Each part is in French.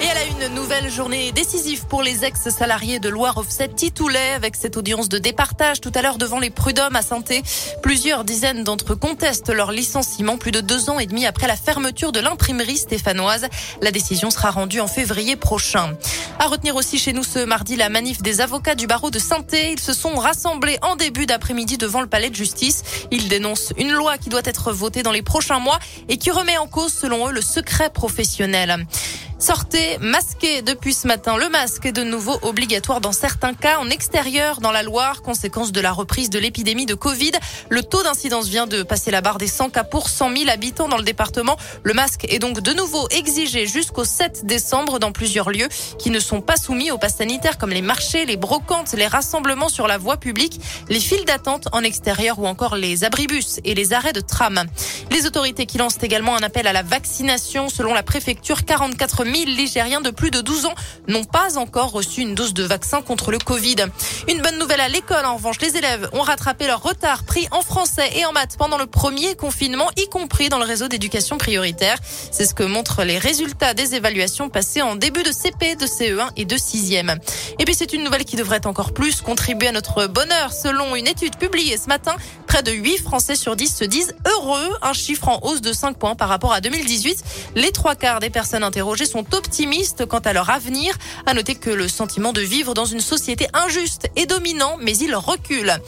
Et elle a une nouvelle journée décisive pour les ex-salariés de Loire Offset Titoulet avec cette audience de départage tout à l'heure devant les prud'hommes à Santé. Plusieurs dizaines d'entre eux contestent leur licenciement plus de deux ans et demi après la fermeture de l'imprimerie stéphanoise. La décision sera rendue en février prochain. À retenir aussi chez nous ce mardi la manif des avocats du barreau de Santé. Ils se sont rassemblés en début d'après-midi devant le palais de justice. Ils dénoncent une loi qui doit être votée dans les prochains mois et qui remet en cause, selon eux, le secret professionnel. Sortez masqué depuis ce matin. Le masque est de nouveau obligatoire dans certains cas en extérieur dans la Loire, conséquence de la reprise de l'épidémie de Covid. Le taux d'incidence vient de passer la barre des 100 cas pour 100 000 habitants dans le département. Le masque est donc de nouveau exigé jusqu'au 7 décembre dans plusieurs lieux qui ne sont pas soumis au pass sanitaire comme les marchés, les brocantes, les rassemblements sur la voie publique, les files d'attente en extérieur ou encore les abribus et les arrêts de tram. Les autorités qui lancent également un appel à la vaccination. Selon la préfecture, 44 000 Ligériens de plus de 12 ans n'ont pas encore reçu une dose de vaccin contre le Covid. Une bonne nouvelle à l'école. En revanche, les élèves ont rattrapé leur retard pris en français et en maths pendant le premier confinement, y compris dans le réseau d'éducation prioritaire. C'est ce que montrent les résultats des évaluations passées en début de CP, de CE1 et de 6e. Et puis c'est une nouvelle qui devrait encore plus contribuer à notre bonheur. Selon une étude publiée ce matin, près de 8 Français sur 10 se disent heureux, un chiffre en hausse de 5 points par rapport à 2018. Les trois quarts des personnes interrogées sont optimistes quant à leur avenir. À noter que le sentiment de vivre dans une société injuste est dominant, mais il recule.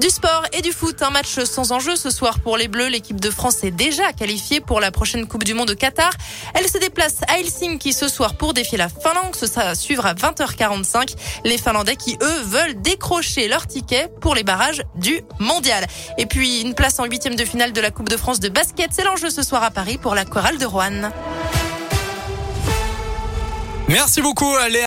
Du sport et du foot, un match sans enjeu ce soir pour les Bleus. L'équipe de France est déjà qualifiée pour la prochaine Coupe du Monde au Qatar. Elle se déplace à Helsinki ce soir pour défier la Finlande. Ce sera à suivre à 20h45. Les Finlandais qui, eux, veulent décrocher leur ticket pour les barrages du mondial. Et puis, une place en huitième de finale de la Coupe de France de basket. C'est l'enjeu ce soir à Paris pour la chorale de Rouen. Merci beaucoup, Léa.